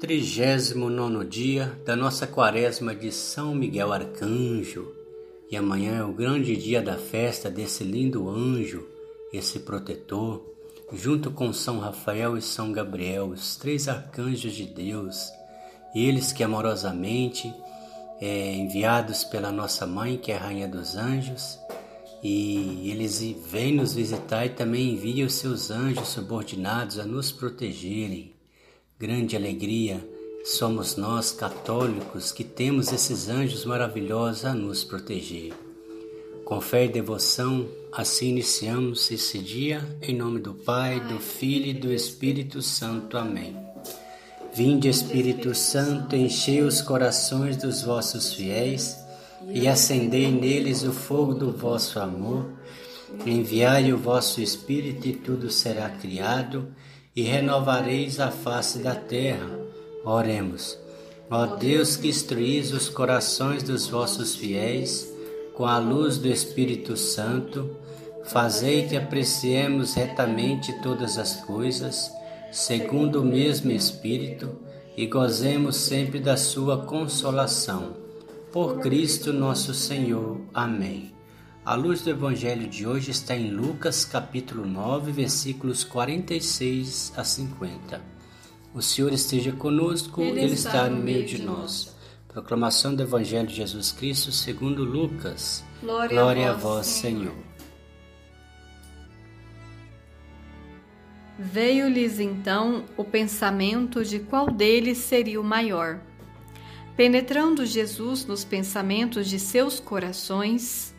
39 dia da nossa quaresma de São Miguel Arcanjo. E amanhã é o grande dia da festa desse lindo anjo, esse protetor, junto com São Rafael e São Gabriel, os três arcanjos de Deus, eles que amorosamente, é, enviados pela nossa mãe, que é a Rainha dos Anjos, e eles vêm nos visitar e também enviam os seus anjos subordinados a nos protegerem grande alegria somos nós católicos que temos esses anjos maravilhosos a nos proteger. Com fé e devoção, assim iniciamos esse dia, em nome do Pai, do Filho e do Espírito Santo. Amém. Vinde, Espírito Santo, enchei os corações dos vossos fiéis e acendei neles o fogo do vosso amor. Enviai o vosso Espírito e tudo será criado e renovareis a face da terra. Oremos. Ó Deus que instruís os corações dos vossos fiéis com a luz do Espírito Santo, fazei que apreciemos retamente todas as coisas, segundo o mesmo Espírito, e gozemos sempre da sua consolação. Por Cristo nosso Senhor. Amém. A luz do Evangelho de hoje está em Lucas capítulo 9, versículos 46 a 50. O Senhor esteja conosco, Ele, Ele está, no meio de nós. Proclamação do Evangelho de Jesus Cristo segundo Lucas. Glória, Glória a vós, Senhor. Veio-lhes então o pensamento de qual deles seria o maior. Penetrando Jesus nos pensamentos de seus corações,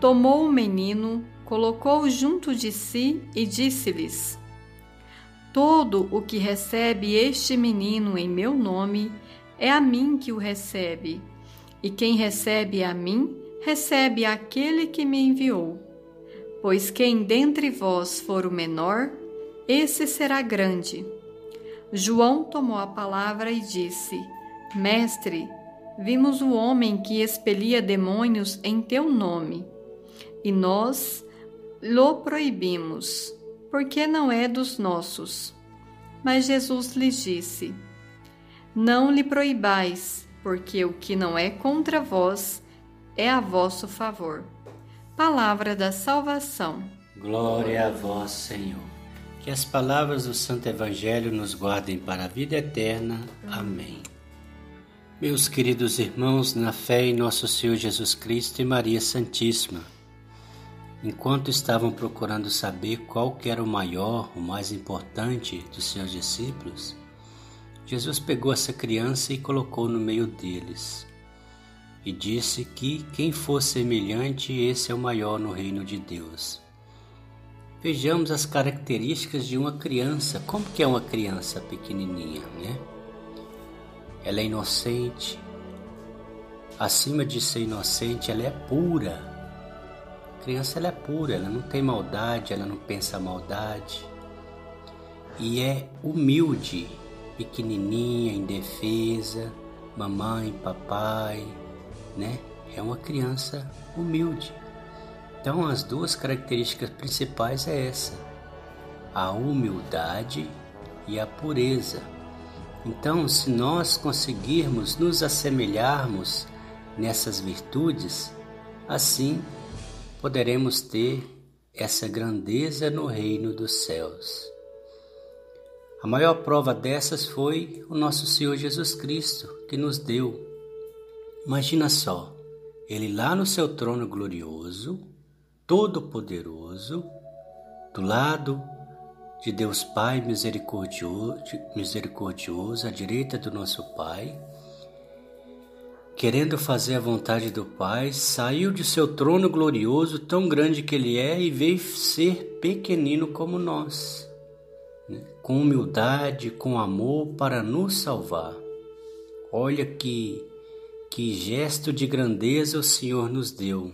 tomou o menino, colocou-o junto de si e disse-lhes: Todo o que recebe este menino em meu nome, é a mim que o recebe, e quem recebe a mim, recebe aquele que me enviou. Pois quem dentre vós for o menor, esse será grande. João tomou a palavra e disse: Mestre, vimos o homem que expelia demônios em teu nome e nós lo proibimos, porque não é dos nossos. Mas Jesus lhes disse: Não lhe proibais, porque o que não é contra vós é a vosso favor. Palavra da salvação. Glória a vós, Senhor. Que as palavras do Santo Evangelho nos guardem para a vida eterna. Amém. Meus queridos irmãos, na fé em nosso Senhor Jesus Cristo e Maria Santíssima, Enquanto estavam procurando saber qual era o maior, o mais importante dos seus discípulos, Jesus pegou essa criança e colocou no meio deles. E disse que quem for semelhante, esse é o maior no reino de Deus. Vejamos as características de uma criança. Como que é uma criança pequenininha, né? Ela é inocente. Acima de ser inocente, ela é pura criança ela é pura, ela não tem maldade, ela não pensa maldade. E é humilde, pequenininha, indefesa, mamãe, papai, né? É uma criança humilde. Então as duas características principais é essa: a humildade e a pureza. Então, se nós conseguirmos nos assemelharmos nessas virtudes, assim poderemos ter essa grandeza no reino dos céus. A maior prova dessas foi o nosso Senhor Jesus Cristo, que nos deu. Imagina só, ele lá no seu trono glorioso, todo-poderoso, do lado de Deus Pai misericordioso, misericordioso, à direita do nosso Pai, querendo fazer a vontade do Pai, saiu de seu trono glorioso, tão grande que ele é, e veio ser pequenino como nós, né? com humildade, com amor para nos salvar. Olha que, que gesto de grandeza o Senhor nos deu,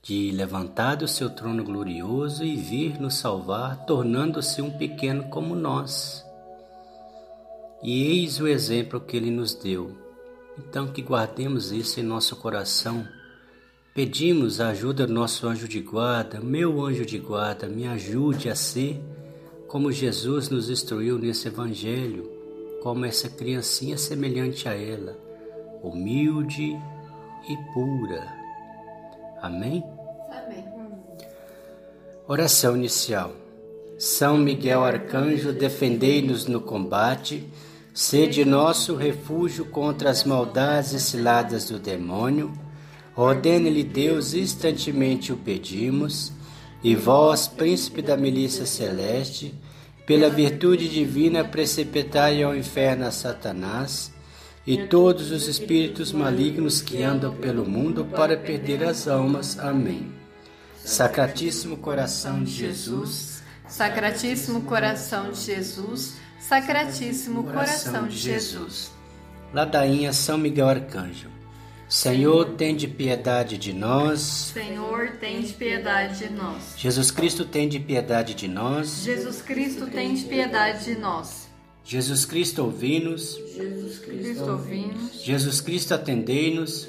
de levantar do seu trono glorioso e vir nos salvar, tornando-se um pequeno como nós. E eis o exemplo que ele nos deu então, que guardemos isso em nosso coração. Pedimos a ajuda do nosso anjo de guarda, meu anjo de guarda, me ajude a ser como Jesus nos instruiu nesse Evangelho, como essa criancinha semelhante a ela, humilde e pura. Amém? Amém. Oração inicial. São Miguel Arcanjo, defendei-nos no combate, sede nosso refúgio contra as maldades e ciladas do demônio. Ordene-lhe Deus, instantemente o pedimos, e vós, príncipe da milícia celeste, pela virtude divina, precipitai ao inferno a Satanás e todos os espíritos malignos que andam pelo mundo para perder as almas. Amém. Sacratíssimo coração de Jesus, Sacratíssimo coração de Jesus, Sacratíssimo coração de Jesus. Ladainha São Miguel Arcanjo. Senhor, tem de piedade de nós. Senhor, tem de piedade de nós. Jesus Cristo, tem de piedade de nós. Jesus Cristo, tem de piedade de nós. Jesus Cristo, ouvi-nos. Jesus Cristo, ouvimos. Jesus Cristo, atendei-nos.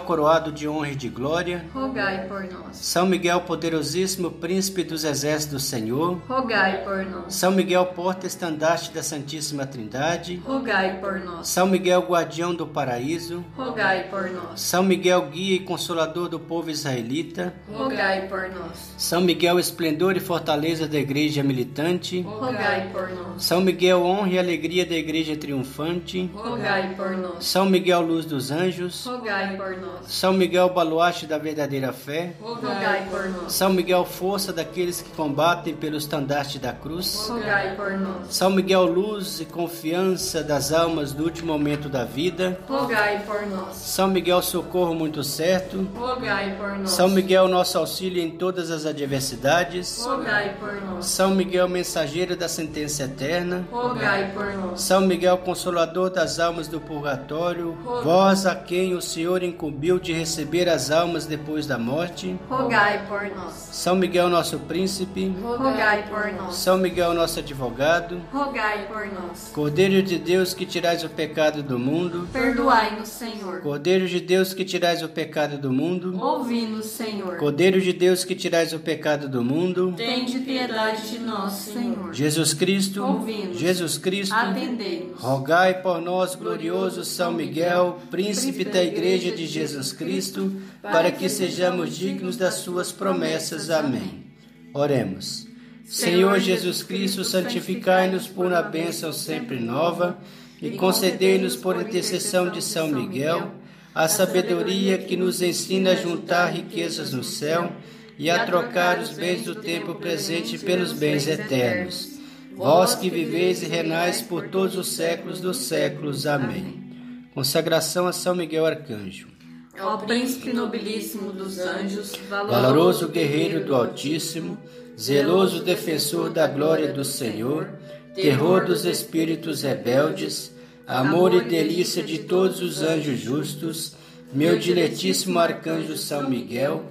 coroado de honra e de glória, Rogai por nós. São Miguel poderosíssimo príncipe dos exércitos do Senhor, Rogai por nós. São Miguel porta estandarte da Santíssima Trindade, Rogai por nós. São Miguel guardião do paraíso, Rogai por nós. São Miguel guia e consolador do povo israelita, Rogai por nós. São Miguel esplendor e fortaleza da igreja militante, Rogai por nós. São Miguel honra e alegria da igreja triunfante, Rogai por nós. São Miguel luz dos anjos, Rogai por nós. São Miguel baluarte da verdadeira fé, Rogai por nós. São Miguel força daqueles que combatem pelo estandarte da cruz, Rogai por nós. São Miguel luz e confiança das almas no último momento da vida, Rogai por nós. São Miguel socorro muito certo, Rogai por nós. São Miguel nosso auxílio em todas as adversidades, Rogai por nós. São Miguel mensageiro da sentença eterna, Rogai por nós. São Miguel consolador das almas do purgatório, vós a quem o Senhor incumbiu de receber as almas depois da morte, Rogai por nós. São Miguel nosso príncipe, Rogai por nós. São Miguel nosso advogado, Rogai por nós. Cordeiro de Deus que tirais o pecado do mundo, Perdoai-nos, Senhor. Cordeiro de Deus que tirais o pecado do mundo, Ouvi-nos, Senhor. Cordeiro de Deus que tirais o pecado do mundo, Tende piedade de nós, Senhor. Jesus Cristo, Ouvi-nos. Jesus Cristo, Atendei-nos. rogai por nós, glorioso São Miguel, príncipe da Igreja de Jesus Cristo, para que sejamos dignos das suas promessas. Amém. Oremos. Senhor Jesus Cristo, santificai-nos por uma bênção sempre nova e concedei-nos por intercessão de São Miguel a sabedoria que nos ensina a juntar riquezas no céu e a trocar os bens do tempo presente pelos bens eternos. Vós que viveis e renais por todos os séculos dos séculos. Amém. Consagração a São Miguel Arcanjo. Ó príncipe nobilíssimo dos anjos, Valoroso guerreiro do Altíssimo, zeloso defensor da glória do Senhor, terror dos espíritos rebeldes, amor e delícia de todos os anjos justos, meu diletíssimo arcanjo São Miguel,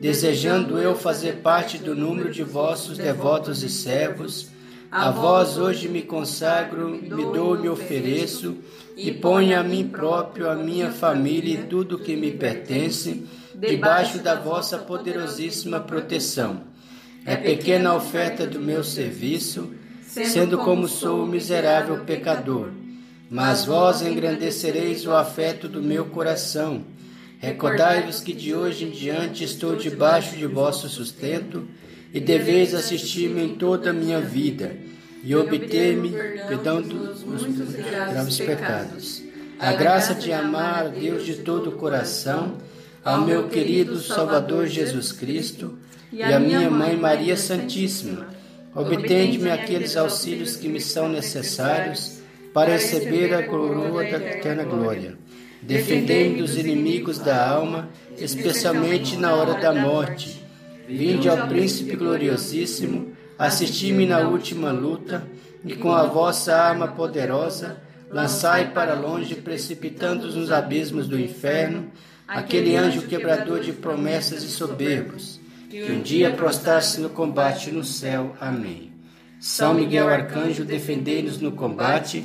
desejando eu fazer parte do número de vossos devotos e servos, a vós hoje me consagro, me dou me ofereço, e ponho a mim próprio, a minha família e tudo que me pertence, debaixo da vossa poderosíssima proteção. É pequena a oferta do meu serviço, sendo como sou miserável pecador. Mas vós engrandecereis o afeto do meu coração. Recordai-vos que de hoje em diante estou debaixo de vosso sustento e deveis assistir-me em toda a minha vida e obter-me perdão dos meus graves pecados. A graça de amar a Deus de todo o coração, ao meu querido Salvador Jesus Cristo e à minha mãe Maria Santíssima. Obtende-me aqueles auxílios que me são necessários para receber a coroa da eterna glória. Defendei-me dos inimigos da alma, especialmente na hora da morte. Vinde ao príncipe gloriosíssimo, assisti-me na última luta, e com a vossa arma poderosa, lançai para longe, precipitando-os nos abismos do inferno, aquele anjo quebrador de promessas e soberbos, que um dia prostrasse no combate no céu. Amém. São Miguel Arcanjo, defendei-nos no combate,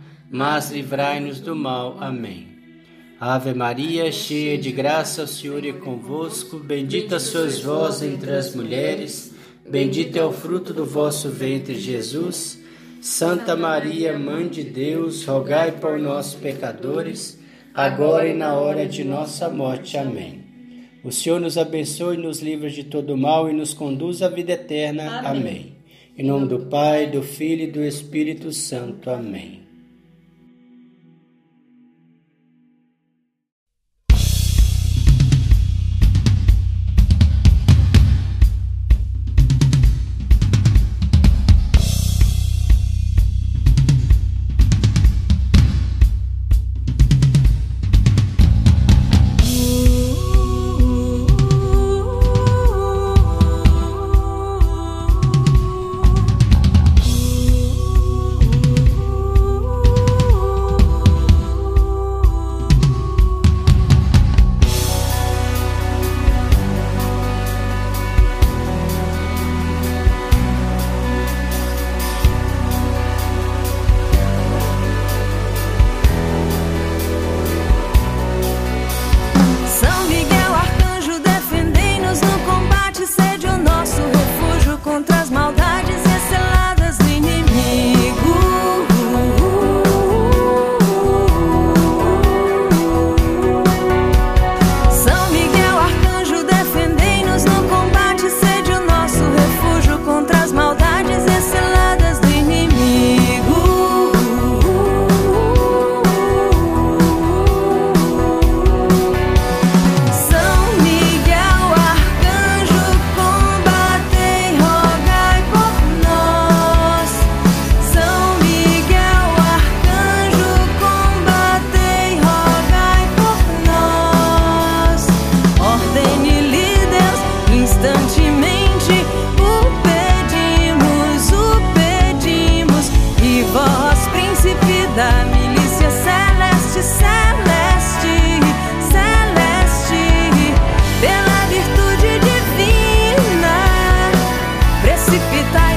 mas livrai-nos do mal. Amém. Ave Maria, cheia de graça, o Senhor é convosco, bendita sois vós entre as mulheres, bendito é o fruto do vosso ventre, Jesus. Santa Maria, Mãe de Deus, rogai por nós, pecadores, agora e na hora de nossa morte. Amém. O Senhor nos abençoe, nos livre de todo mal e nos conduz à vida eterna. Amém. Amém. Em nome do Pai, do Filho e do Espírito Santo. Amém. Витаю.